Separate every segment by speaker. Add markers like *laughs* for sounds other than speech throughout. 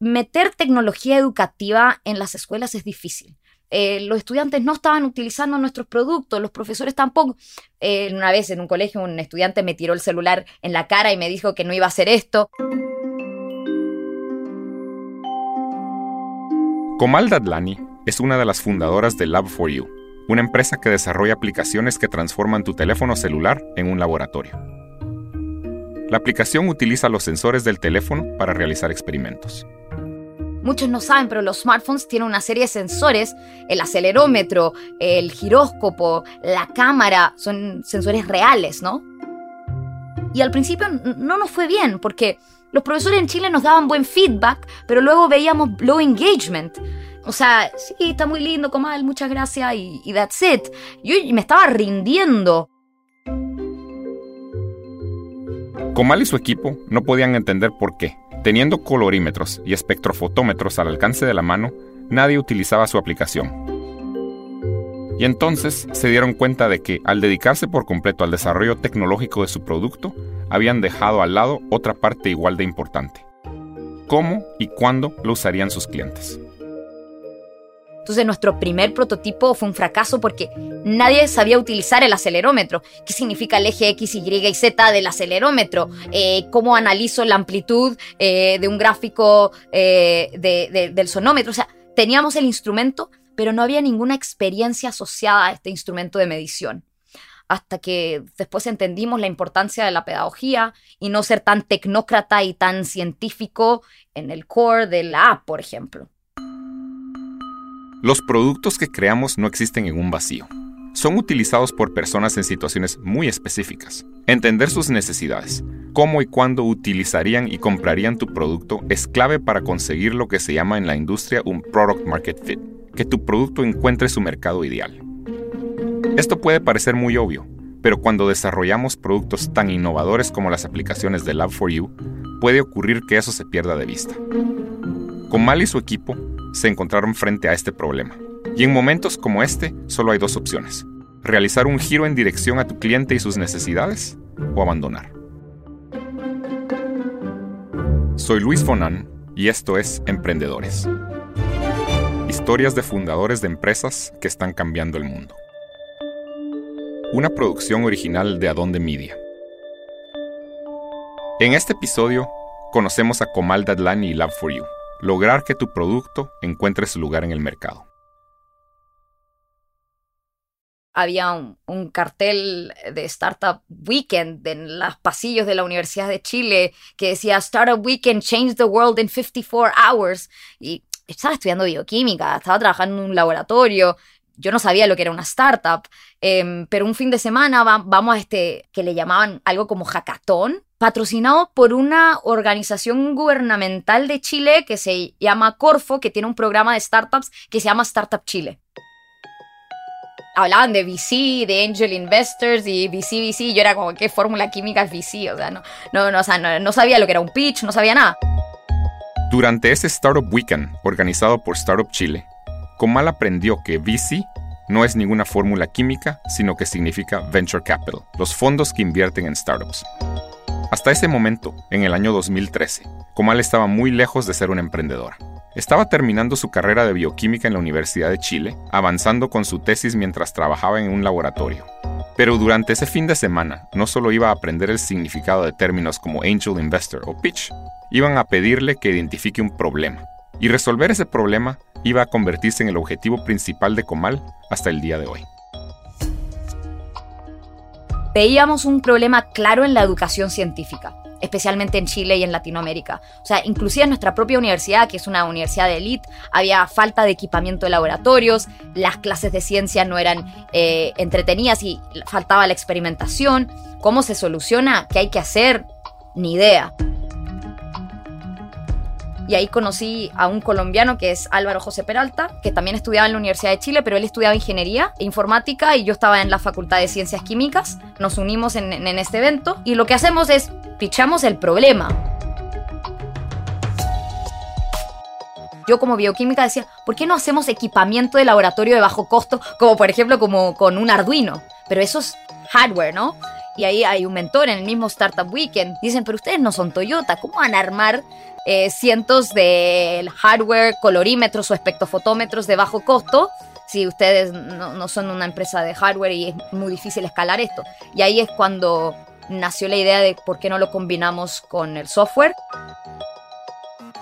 Speaker 1: Meter tecnología educativa en las escuelas es difícil. Eh, los estudiantes no estaban utilizando nuestros productos, los profesores tampoco. Eh, una vez en un colegio un estudiante me tiró el celular en la cara y me dijo que no iba a hacer esto.
Speaker 2: Comal Dadlani es una de las fundadoras de Lab4U, una empresa que desarrolla aplicaciones que transforman tu teléfono celular en un laboratorio. La aplicación utiliza los sensores del teléfono para realizar experimentos.
Speaker 1: Muchos no saben, pero los smartphones tienen una serie de sensores, el acelerómetro, el giróscopo, la cámara, son sensores reales, ¿no? Y al principio no nos fue bien, porque los profesores en Chile nos daban buen feedback, pero luego veíamos low engagement. O sea, sí, está muy lindo, Comal, muchas gracias y, y that's it. Yo me estaba rindiendo.
Speaker 2: Comal y su equipo no podían entender por qué. Teniendo colorímetros y espectrofotómetros al alcance de la mano, nadie utilizaba su aplicación. Y entonces se dieron cuenta de que, al dedicarse por completo al desarrollo tecnológico de su producto, habían dejado al lado otra parte igual de importante. ¿Cómo y cuándo lo usarían sus clientes?
Speaker 1: Entonces nuestro primer prototipo fue un fracaso porque nadie sabía utilizar el acelerómetro. ¿Qué significa el eje X, Y y Z del acelerómetro? Eh, ¿Cómo analizo la amplitud eh, de un gráfico eh, del sonómetro? O sea, teníamos el instrumento, pero no había ninguna experiencia asociada a este instrumento de medición. Hasta que después entendimos la importancia de la pedagogía y no ser tan tecnócrata y tan científico en el core de la app, por ejemplo.
Speaker 2: Los productos que creamos no existen en un vacío. Son utilizados por personas en situaciones muy específicas. Entender sus necesidades, cómo y cuándo utilizarían y comprarían tu producto es clave para conseguir lo que se llama en la industria un product market fit, que tu producto encuentre su mercado ideal. Esto puede parecer muy obvio, pero cuando desarrollamos productos tan innovadores como las aplicaciones de Lab4U, puede ocurrir que eso se pierda de vista. Con Mal y su equipo se encontraron frente a este problema. Y en momentos como este, solo hay dos opciones. Realizar un giro en dirección a tu cliente y sus necesidades o abandonar. Soy Luis Fonan y esto es Emprendedores. Historias de fundadores de empresas que están cambiando el mundo. Una producción original de Adonde Media. En este episodio conocemos a Komal Dadlani y Lab4U lograr que tu producto encuentre su lugar en el mercado.
Speaker 1: Había un, cartel de Startup Weekend en los pasillos de la Universidad de Chile que decía Startup Weekend Change the World in 54 Hours. Y estaba estudiando bioquímica, estaba trabajando en un laboratorio. Yo no sabía lo que era una startup, em, pero un fin de semana vamos a este que le llamaban algo como hackathon, patrocinado por una organización gubernamental de Chile que se llama Corfo, que tiene un programa de startups que se llama Startup Chile. Hablaban de VC, de Angel Investors y VC, VC. Yo era como, ¿qué fórmula química es VC? O sea, no, no, no, o sea, no, no sabía lo que era un pitch, no sabía nada.
Speaker 2: Durante ese Startup Weekend, organizado por Startup Chile, Comal aprendió que VC no es ninguna fórmula química, sino que significa Venture Capital, los fondos que invierten en startups. Hasta ese momento, en el año 2013, Comal estaba muy lejos de ser una emprendedora. Estaba terminando su carrera de bioquímica en la Universidad de Chile, avanzando con su tesis mientras trabajaba en un laboratorio. Pero durante ese fin de semana, no solo iba a aprender el significado de términos como angel investor o pitch, iban a pedirle que identifique un problema. Y resolver ese problema iba a convertirse en el objetivo principal de Comal hasta el día de hoy
Speaker 1: veíamos un problema claro en la educación científica, especialmente en Chile y en Latinoamérica. O sea, inclusive en nuestra propia universidad, que es una universidad de élite, había falta de equipamiento de laboratorios, las clases de ciencia no eran eh, entretenidas y faltaba la experimentación. ¿Cómo se soluciona? ¿Qué hay que hacer? Ni idea. Y ahí conocí a un colombiano que es Álvaro José Peralta, que también estudiaba en la Universidad de Chile, pero él estudiaba ingeniería e informática y yo estaba en la Facultad de Ciencias Químicas. Nos unimos en, este evento y lo que hacemos es pichamos el problema. yo como bioquímica decía, ¿por qué no hacemos equipamiento de laboratorio de bajo costo, como por ejemplo como con un Arduino? Pero eso es hardware, ¿no? Y ahí hay un mentor en el mismo Startup Weekend. Dicen, pero ustedes no son Toyota, ¿cómo van a armar eh, cientos de hardware, colorímetros o espectrofotómetros de bajo costo si ustedes no, no son una empresa de hardware y es muy difícil escalar esto? Y ahí es cuando nació la idea de por qué no lo combinamos con el software.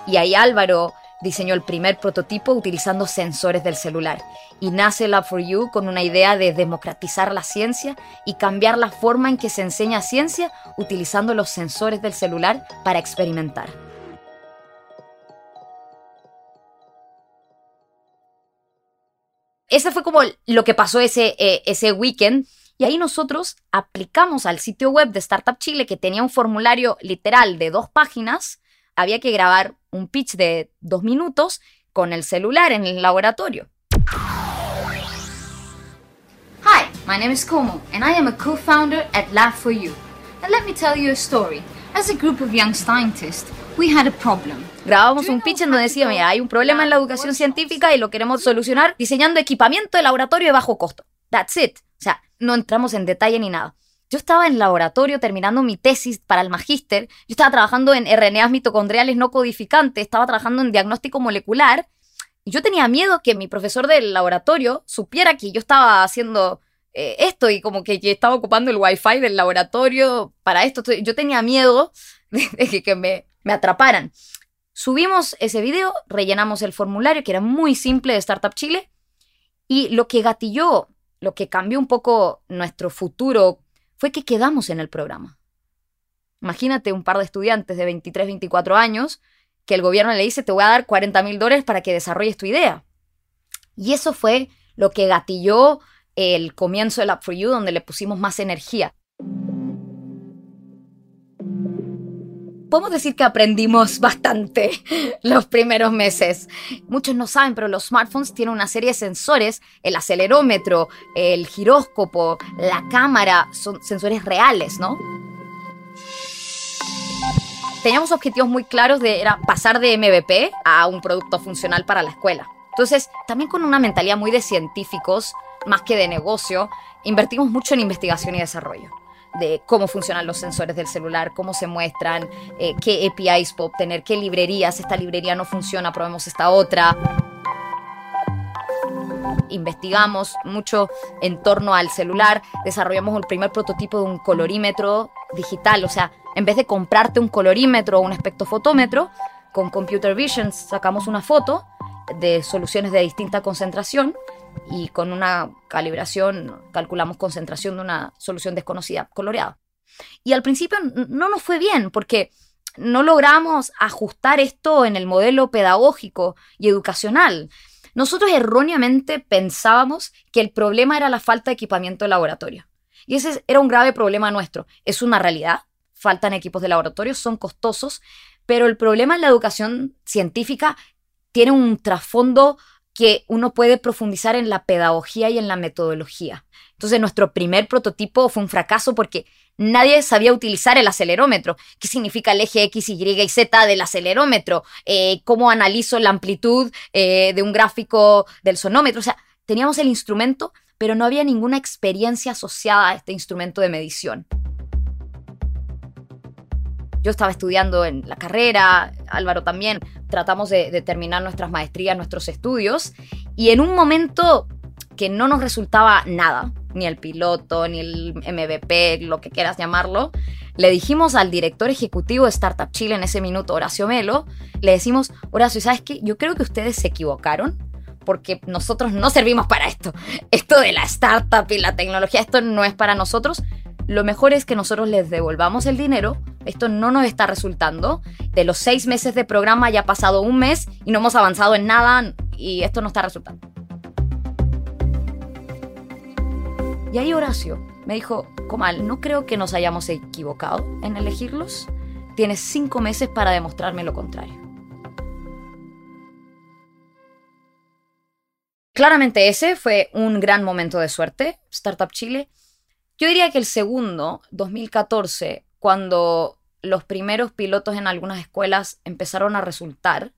Speaker 1: Y ahí Álvaro diseñó el primer prototipo utilizando sensores del celular. Y nace Lab4U con una idea de democratizar la ciencia y cambiar la forma en que se enseña ciencia utilizando los sensores del celular para experimentar. Ese fue como lo que pasó ese, eh, ese weekend. Y ahí nosotros aplicamos al sitio web de Startup Chile, que tenía un formulario literal de dos páginas. Había que grabar un pitch de dos minutos con el celular en el laboratorio.
Speaker 3: Hi, my name is Como, and I am a co-founder at Lab4U. And let me tell you a story. As a group of young scientists, we had a problem.
Speaker 1: Grabamos un pitch en donde decía, mira, hay un problema en la educación científica y lo queremos solucionar diseñando equipamiento de laboratorio de bajo costo. That's it. O sea, no entramos en detalle ni nada. Yo estaba en laboratorio terminando mi tesis para el magíster, yo estaba trabajando en RNAs mitocondriales no codificantes, estaba trabajando en diagnóstico molecular, y yo tenía miedo que mi profesor del laboratorio supiera que yo estaba haciendo eh, esto y como que, estaba ocupando el wifi del laboratorio para esto. Yo tenía miedo *laughs* de, que, me, me atraparan. Subimos ese video, rellenamos el formulario, que era muy simple de Startup Chile, y lo que gatilló, lo que cambió un poco nuestro futuro, fue que quedamos en el programa. Imagínate un par de estudiantes de 23, 24 años que el gobierno le dice, te voy a dar 40 mil dólares para que desarrolles tu idea. Y eso fue lo que gatilló el comienzo del App for You, donde le pusimos más energía. Podemos decir que aprendimos bastante *laughs* los primeros meses. Muchos no saben, pero los smartphones tienen una serie de sensores, el acelerómetro, el giróscopo, la cámara, son sensores reales, ¿no? Teníamos objetivos muy claros de era pasar de MVP a un producto funcional para la escuela. Entonces, también con una mentalidad muy de científicos, más que de negocio, invertimos mucho en investigación y desarrollo de cómo funcionan los sensores del celular, cómo se muestran, eh, qué APIs puedo obtener, qué librerías, esta librería no funciona, probemos esta otra. Investigamos mucho en torno al celular, desarrollamos el primer prototipo de un colorímetro digital, o sea, en vez de comprarte un colorímetro o un espectrofotómetro, con Computer Vision sacamos una foto de soluciones de distinta concentración y con una calibración calculamos concentración de una solución desconocida coloreada. Y al principio no nos fue bien porque no logramos ajustar esto en el modelo pedagógico y educacional. Nosotros erróneamente pensábamos que el problema era la falta de equipamiento de laboratorio. Y ese era un grave problema nuestro. Es una realidad. Faltan equipos de laboratorio, son costosos, pero el problema en la educación científica tiene un trasfondo que uno puede profundizar en la pedagogía y en la metodología. Entonces nuestro primer prototipo fue un fracaso porque nadie sabía utilizar el acelerómetro. ¿Qué significa el eje X, Y y Z del acelerómetro? Eh, ¿Cómo analizo la amplitud eh, de un gráfico del sonómetro? O sea, teníamos el instrumento, pero no había ninguna experiencia asociada a este instrumento de medición. Yo estaba estudiando en la carrera, Álvaro también, tratamos de, terminar nuestras maestrías, nuestros estudios, y en un momento que no nos resultaba nada, ni el piloto, ni el MVP, lo que quieras llamarlo, le dijimos al director ejecutivo de Startup Chile en ese minuto, Horacio Melo, le decimos, Horacio, ¿sabes qué? Yo creo que ustedes se equivocaron porque nosotros no servimos para esto. Esto de la startup y la tecnología, esto no es para nosotros. Lo mejor es que nosotros les devolvamos el dinero. Esto no nos está resultando. De los seis meses de programa ya ha pasado un mes y no hemos avanzado en nada y esto no está resultando. Y ahí Horacio me dijo, Comal, no creo que nos hayamos equivocado en elegirlos. Tienes cinco meses para demostrarme lo contrario. Claramente ese fue un gran momento de suerte, Startup Chile. Yo diría que el segundo, 2014, cuando los primeros pilotos en algunas escuelas empezaron a resultar,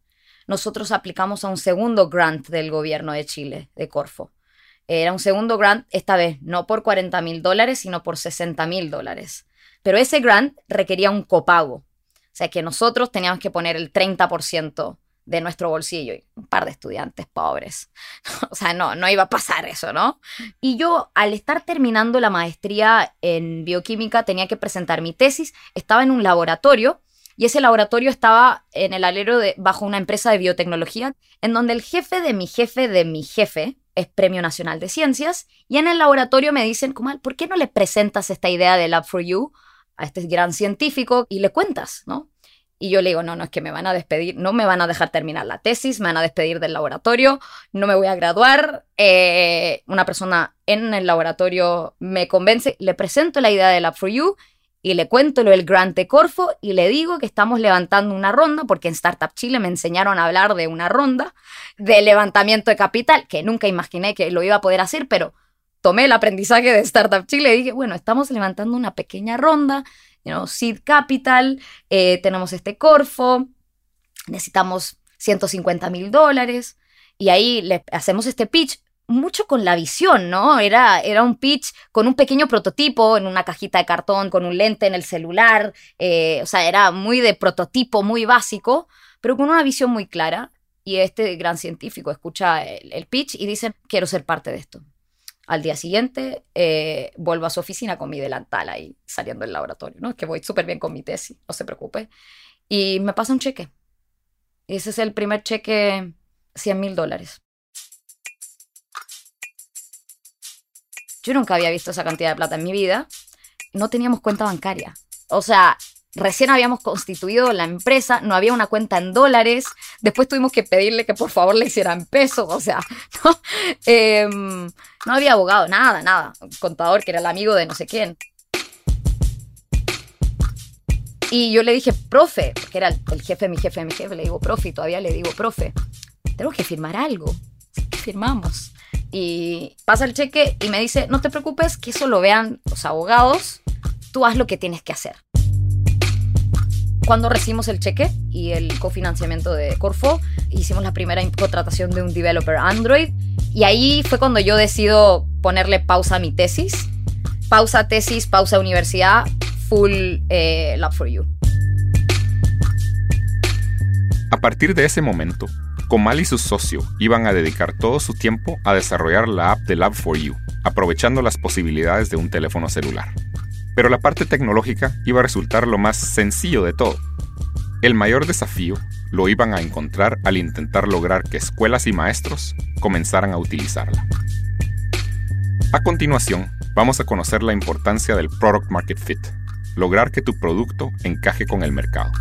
Speaker 1: nosotros aplicamos a un segundo grant del gobierno de Chile, de Corfo. Era un segundo grant, esta vez no por 40 mil dólares, sino por 60 mil dólares. Pero ese grant requería un copago. O sea que nosotros teníamos que poner el 30% de nuestro bolsillo y un par de estudiantes pobres. *laughs* o sea, no, no iba a pasar eso, ¿no? Y yo, al estar terminando la maestría en bioquímica, tenía que presentar mi tesis. Estaba en un laboratorio y ese laboratorio estaba en el alero de, bajo una empresa de biotecnología, en donde el jefe de mi jefe de mi jefe es Premio Nacional de Ciencias. Y en el laboratorio me dicen, ¿por qué no le presentas esta idea de Lab for You a este gran científico y le cuentas, ¿no? Y yo le digo, no, no, es que me van a despedir, no me van a dejar terminar la tesis, me van a despedir del laboratorio, no me voy a graduar. Eh, una persona en el laboratorio me convence, le presento la idea de Lab for You y le cuento lo del Grant Corfo y le digo que estamos levantando una ronda, porque en Startup Chile me enseñaron a hablar de una ronda de levantamiento de capital, que nunca imaginé que lo iba a poder hacer, pero tomé el aprendizaje de Startup Chile y dije, bueno, estamos levantando una pequeña ronda you seed capital, eh, tenemos este Corfo, necesitamos 150 mil dólares y ahí le hacemos este pitch mucho con la visión, ¿no? Era, era un pitch con un pequeño prototipo en una cajita de cartón, con un lente en el celular, eh, o sea, era muy de prototipo, muy básico, pero con una visión muy clara. Y este gran científico escucha el pitch y dice, quiero ser parte de esto. Al día siguiente eh, vuelvo a su oficina con mi delantal ahí saliendo del laboratorio, ¿no? Que voy súper bien con mi tesis, no se preocupe. Y me pasa un cheque. Ese es el primer cheque, 100 mil dólares. Yo nunca había visto esa cantidad de plata en mi vida. No teníamos cuenta bancaria. O sea, recién habíamos constituido la empresa, no había una cuenta en dólares, después tuvimos que pedirle que por favor le hicieran pesos, o sea, *laughs* no, em, no había abogado, nada, nada, un contador que era el amigo de no sé quién. Y yo le dije, profe, que era el, jefe mi jefe mi jefe, le digo, profe, y todavía le digo, profe, tenemos que firmar algo. ¿Qué firmamos? Y pasa el cheque y me dice, no te preocupes, que eso lo vean los abogados, tú haz lo que tienes que hacer cuando recibimos el cheque y el cofinanciamiento de Corfo, hicimos la primera contratación de un developer Android y ahí fue cuando yo decido ponerle pausa a mi tesis. Pausa tesis, pausa universidad, full eh, Lab for You.
Speaker 2: A partir de ese momento, Comal y su socio iban a dedicar todo su tiempo a desarrollar la app de Lab for You, aprovechando las posibilidades de un teléfono celular. Pero la parte tecnológica iba a resultar lo más sencillo de todo. El mayor desafío lo iban a encontrar al intentar lograr que escuelas y maestros comenzaran a utilizarla. A continuación, vamos a conocer la importancia del Product Market Fit, lograr que tu producto encaje con el mercado.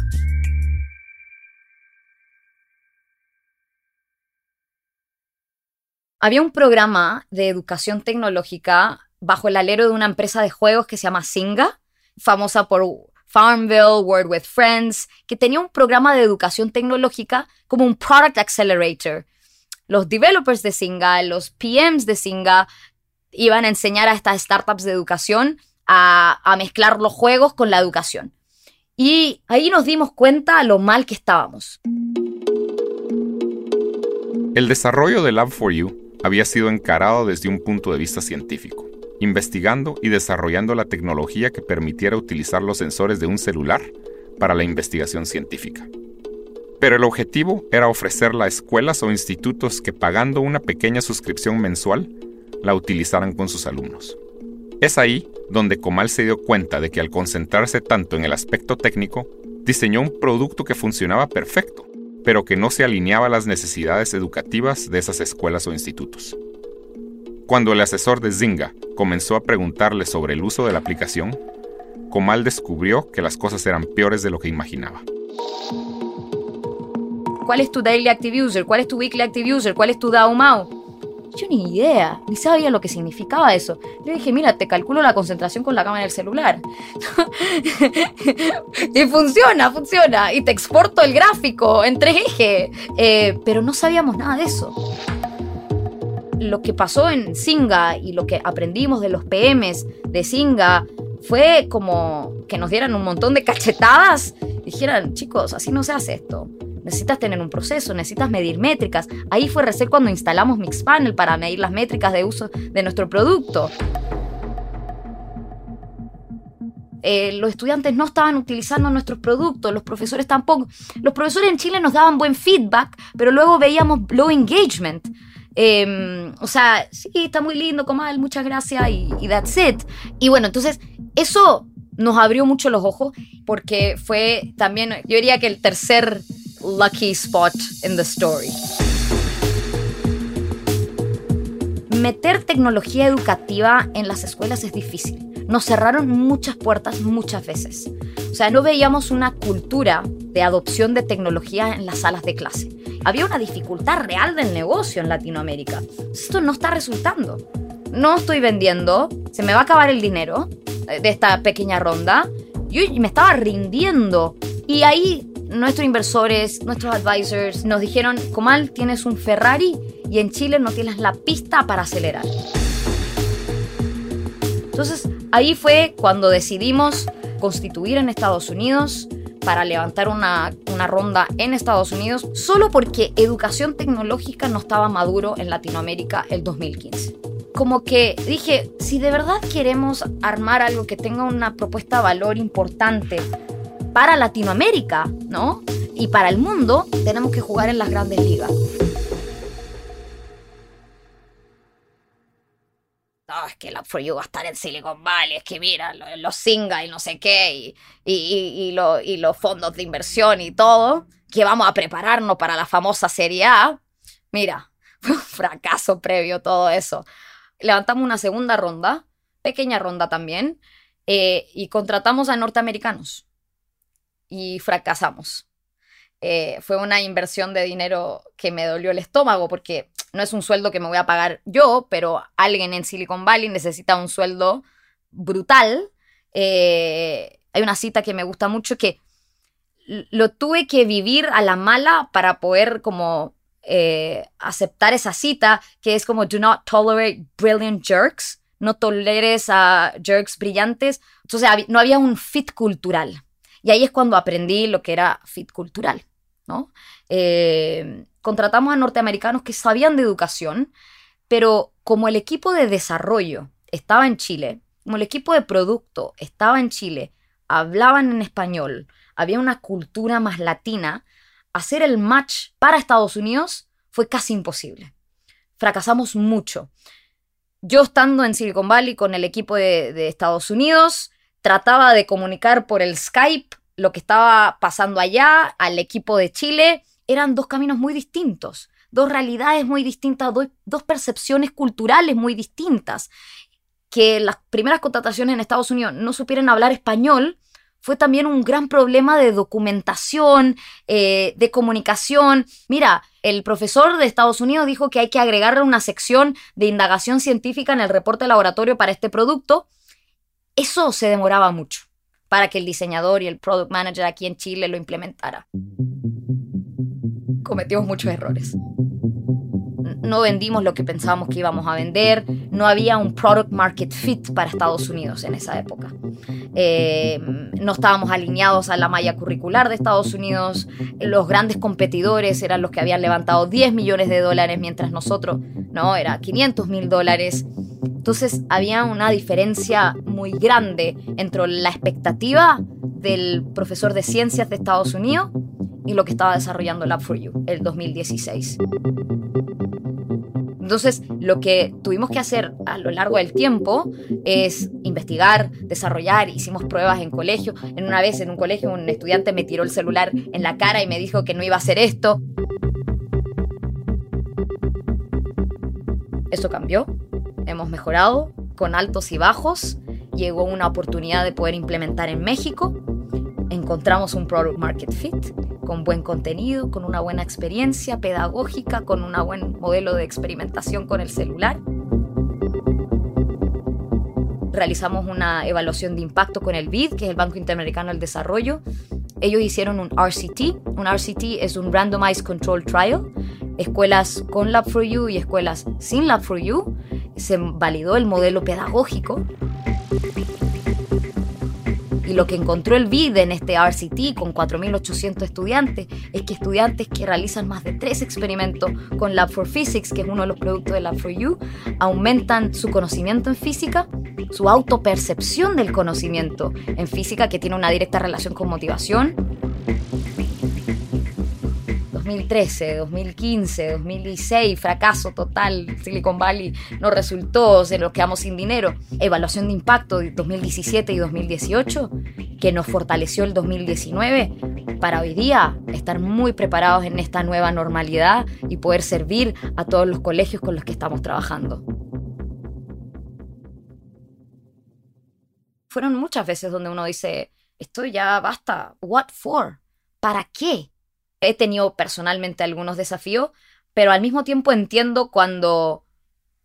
Speaker 1: Había un programa de educación tecnológica bajo el alero de una empresa de juegos que se llama Singa, famosa por Farmville, Word with Friends, que tenía un programa de educación tecnológica como un Product Accelerator. Los developers de Singa, los PMs de Singa, iban a enseñar a estas startups de educación a, a mezclar los juegos con la educación. Y ahí nos dimos cuenta lo mal que estábamos.
Speaker 2: El desarrollo de Lab4U había sido encarado desde un punto de vista científico investigando y desarrollando la tecnología que permitiera utilizar los sensores de un celular para la investigación científica. Pero el objetivo era ofrecerla a escuelas o institutos que pagando una pequeña suscripción mensual la utilizaran con sus alumnos. Es ahí donde Comal se dio cuenta de que al concentrarse tanto en el aspecto técnico, diseñó un producto que funcionaba perfecto, pero que no se alineaba a las necesidades educativas de esas escuelas o institutos. Cuando el asesor de Zynga comenzó a preguntarle sobre el uso de la aplicación, Comal descubrió que las cosas eran peores de lo que imaginaba.
Speaker 1: ¿Cuál es tu Daily Active User? ¿Cuál es tu Weekly Active User? ¿Cuál es tu DAO? Yo ni idea, ni sabía lo que significaba eso. Le dije, mira, te calculo la concentración con la cámara del celular. *laughs* y funciona, funciona. Y te exporto el gráfico en 3 ejes. Eh, pero no sabíamos nada de eso lo que pasó en Singa y lo que aprendimos de los PMs de Singa fue como que nos dieran un montón de cachetadas. Dijeran, chicos, así no se hace esto. necesitas tener un proceso, necesitas medir métricas. Ahí fue recién cuando instalamos Mixpanel para medir las métricas de uso de nuestro producto. Eh, los estudiantes no estaban utilizando nuestros productos, los profesores tampoco. Los profesores en Chile nos daban buen feedback, pero luego veíamos low engagement. Em, o sea, sí, está muy lindo, Comal, muchas gracias y, y that's it. Y bueno, entonces eso nos abrió mucho los ojos porque fue también, yo diría que el tercer lucky spot in the story. Meter tecnología educativa en las escuelas es difícil nos cerraron muchas puertas muchas veces. O sea, no veíamos una cultura de adopción de tecnología en las salas de clase. Había una dificultad real del negocio en Latinoamérica. Esto no está resultando. No estoy vendiendo, se me va a acabar el dinero eh, de esta pequeña ronda. Yo me estaba rindiendo. Y ahí nuestros inversores, nuestros advisors nos dijeron, Comal, tienes un Ferrari y en Chile no tienes la pista para acelerar. Entonces, Ahí fue cuando decidimos constituir en Estados Unidos para levantar una, ronda en Estados Unidos, solo porque educación tecnológica no estaba maduro en Latinoamérica el 2015. Como que dije, si de verdad queremos armar algo que tenga una propuesta de valor importante para Latinoamérica, ¿no? Y para el mundo, tenemos que jugar en las grandes ligas. Que la For You va a estar en Silicon Valley, es que mira, los singa y no sé qué, y, los fondos de inversión y todo, que vamos a prepararnos para la famosa Serie A. Mira, *laughs* fue un fracaso previo todo eso. Levantamos una segunda ronda, pequeña ronda también, eh, y contratamos a norteamericanos. Y fracasamos. Eh, fue una inversión de dinero que me dolió el estómago porque no es un sueldo que me voy a pagar yo, pero alguien en Silicon Valley necesita un sueldo brutal. Eh, hay una cita que me gusta mucho que lo tuve que vivir a la mala para poder como eh, aceptar esa cita, que es como do not tolerate brilliant jerks, no toleres a jerks brillantes. Entonces no había un fit cultural. Y ahí es cuando aprendí lo que era fit cultural. ¿No? Eh, contratamos a norteamericanos que sabían de educación, pero como el equipo de desarrollo estaba en Chile, como el equipo de producto estaba en Chile, hablaban en español, había una cultura más latina, hacer el match para Estados Unidos fue casi imposible. Fracasamos mucho. Yo estando en Silicon Valley con el equipo de, de Estados Unidos, trataba de comunicar por el Skype lo que estaba pasando allá, al equipo de Chile, eran dos caminos muy distintos, dos realidades muy distintas, dos, percepciones culturales muy distintas. Que las primeras contrataciones en Estados Unidos no supieran hablar español fue también un gran problema de documentación, eh, de comunicación. Mira, el profesor de Estados Unidos dijo que hay que agregarle una sección de indagación científica en el reporte laboratorio para este producto. Eso se demoraba mucho para que el diseñador y el product manager aquí en Chile lo implementara. Cometimos muchos errores. No vendimos lo que pensábamos que íbamos a vender, no había un product market fit para Estados Unidos en esa época. Eh, no estábamos alineados a la malla curricular de Estados Unidos, los grandes competidores eran los que habían levantado 10 millones de dólares, mientras nosotros, no, era 500 mil dólares. Entonces había una diferencia muy grande entre la expectativa del profesor de ciencias de Estados Unidos y lo que estaba desarrollando Lab4U el 2016. Entonces, lo que tuvimos que hacer a lo largo del tiempo es investigar, desarrollar, hicimos pruebas en colegio. En una vez en un colegio un estudiante me tiró el celular en la cara y me dijo que no iba a hacer esto. Eso cambió hemos mejorado con altos y bajos. Llegó una oportunidad de poder implementar en México. Encontramos un product market fit con buen contenido, con una buena experiencia pedagógica, con un buen modelo de experimentación con el celular. Realizamos una evaluación de impacto con el BID, que es el Banco Interamericano del Desarrollo. Ellos hicieron un RCT. Un RCT es un Randomized Control Trial. Escuelas con Lab4U y escuelas sin Lab4U se validó el modelo pedagógico. Y lo que encontró el BID en este RCT con 4.800 estudiantes es que estudiantes que realizan más de tres experimentos con Lab for Physics, que es uno de los productos de Lab for You, aumentan su conocimiento en física, su autopercepción del conocimiento en física, que tiene una directa relación con motivación, 2013, 2015, 2016, fracaso total, Silicon Valley no resultó, se nos quedamos sin dinero. Evaluación de impacto de 2017 y 2018, que nos fortaleció el 2019 para hoy día estar muy preparados en esta nueva normalidad y poder servir a todos los colegios con los que estamos trabajando. Fueron muchas veces donde uno dice, esto ya basta, what for? ¿Para qué? He tenido personalmente algunos desafíos, pero al mismo tiempo entiendo cuando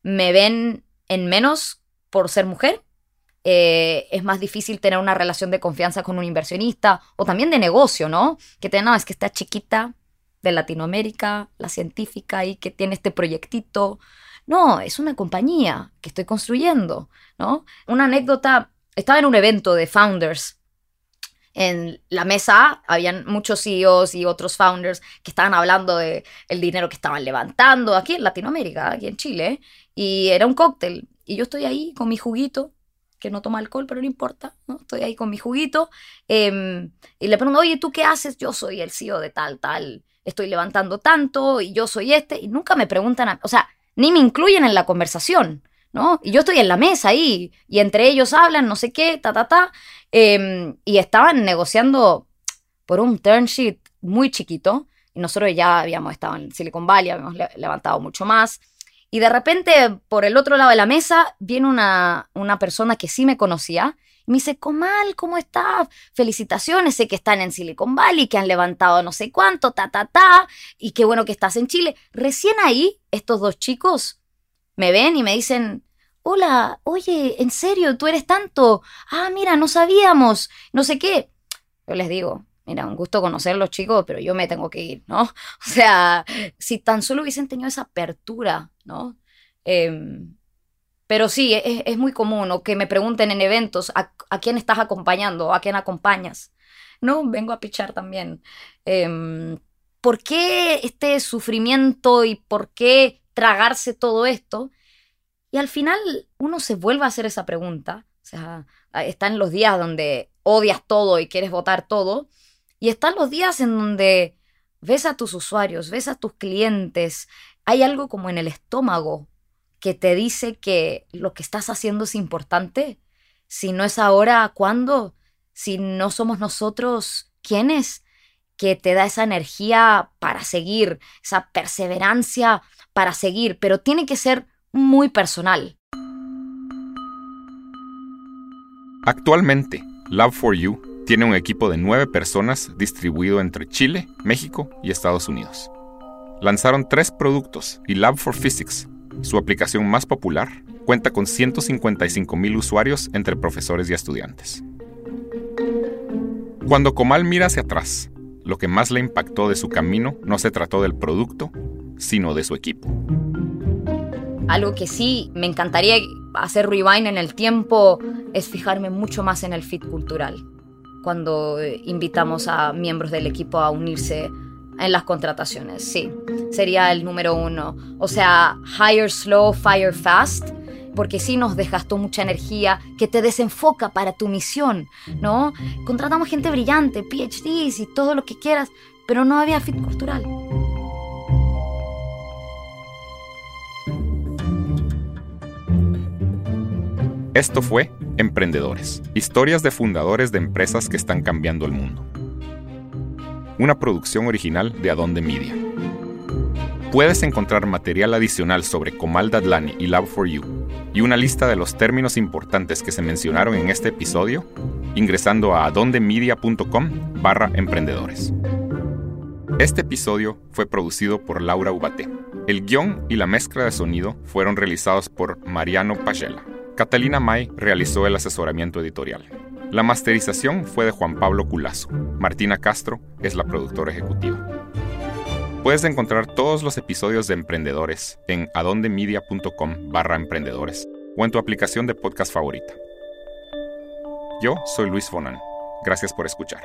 Speaker 1: me ven en menos por ser mujer. Eh, es más difícil tener una relación de confianza con un inversionista o también de negocio, ¿no? Que te, no, es que está chiquita de Latinoamérica, la científica y que tiene este proyectito. No, es una compañía que estoy construyendo, ¿no? Una anécdota, estaba en un evento de founders en la mesa habían muchos CEOs y otros founders que estaban hablando de el dinero que estaban levantando aquí en Latinoamérica, aquí en Chile, y era un cóctel. Y yo estoy ahí con mi juguito, que no toma alcohol, pero no importa, ¿no? Estoy ahí con mi juguito, em, y le pregunto, oye, ¿tú qué haces? Yo soy el CEO de tal, tal, estoy levantando tanto, y yo soy este, y nunca me preguntan, o sea, ni me incluyen en la conversación. ¿No? Y yo estoy en la mesa ahí, y entre ellos hablan, no sé qué, ta, ta, ta, em, y estaban negociando por un term sheet muy chiquito, y nosotros ya habíamos estado en Silicon Valley, habíamos levantado mucho más, y de repente, por el otro lado de la mesa, viene una, una persona que sí me conocía, y me dice, Comal, ¿cómo estás? Felicitaciones, sé que están en Silicon Valley, que han levantado no sé cuánto, ta, ta, ta, y qué bueno que estás en Chile. Recién ahí, estos dos chicos me ven y me dicen, hola, oye, ¿en serio? ¿Tú eres tanto? Ah, mira, no sabíamos, no sé qué. Yo les digo, mira, un gusto conocerlos chicos, pero yo me tengo que ir, ¿no? *laughs* O sea, si tan solo hubiesen tenido esa apertura, ¿no? Em, pero sí, es, muy común o que me pregunten en eventos a, quién estás acompañando, a quién acompañas. No, vengo a pichar también. Em, ¿Por qué este sufrimiento y por qué tragarse todo esto. Y al final uno se vuelve a hacer esa pregunta. O sea, están los días donde odias todo y quieres votar todo. Y están los días en donde ves a tus usuarios, ves a tus clientes. Hay algo como en el estómago que te dice que lo que estás haciendo es importante. Si no es ahora, ¿cuándo? Si no somos nosotros, ¿quiénes? Que te da esa energía para seguir, esa perseverancia para seguir, pero tiene que ser muy personal.
Speaker 2: Actualmente, Lab4U tiene un equipo de nueve personas distribuido entre Chile, México y Estados Unidos. Lanzaron tres productos y Lab4Physics, su aplicación más popular, cuenta con 155.000 usuarios entre profesores y estudiantes. Cuando Comal mira hacia atrás, lo que más le impactó de su camino no se trató del producto, sino de su equipo.
Speaker 1: Algo que sí me encantaría hacer rewind en el tiempo es fijarme mucho más en el fit cultural. Cuando eh, invitamos a miembros del equipo a unirse en las contrataciones, sí, sería el número uno. O sea, hire slow, fire fast, porque sí nos desgastó mucha energía que te desenfoca para tu misión, ¿no? Contratamos gente brillante, PhDs y todo lo que quieras, pero no había fit cultural.
Speaker 2: Esto fue Emprendedores, historias de fundadores de empresas que están cambiando el mundo. Una producción original de Adonde Media. Puedes encontrar material adicional sobre Comal Dadlani y Lab4U y una lista de los términos importantes que se mencionaron en este episodio ingresando a adondemedia.com barra emprendedores. Este episodio fue producido por Laura Ubate. El guion y la mezcla de sonido fueron realizados por Mariano Pagela. Catalina May realizó el asesoramiento editorial. La masterización fue de Juan Pablo Culazo. Martina Castro es la productora ejecutiva. Puedes encontrar todos los episodios de Emprendedores en adondemedia.com barra emprendedores o en tu aplicación de podcast favorita. Yo soy Luis Fonan Gracias por escuchar.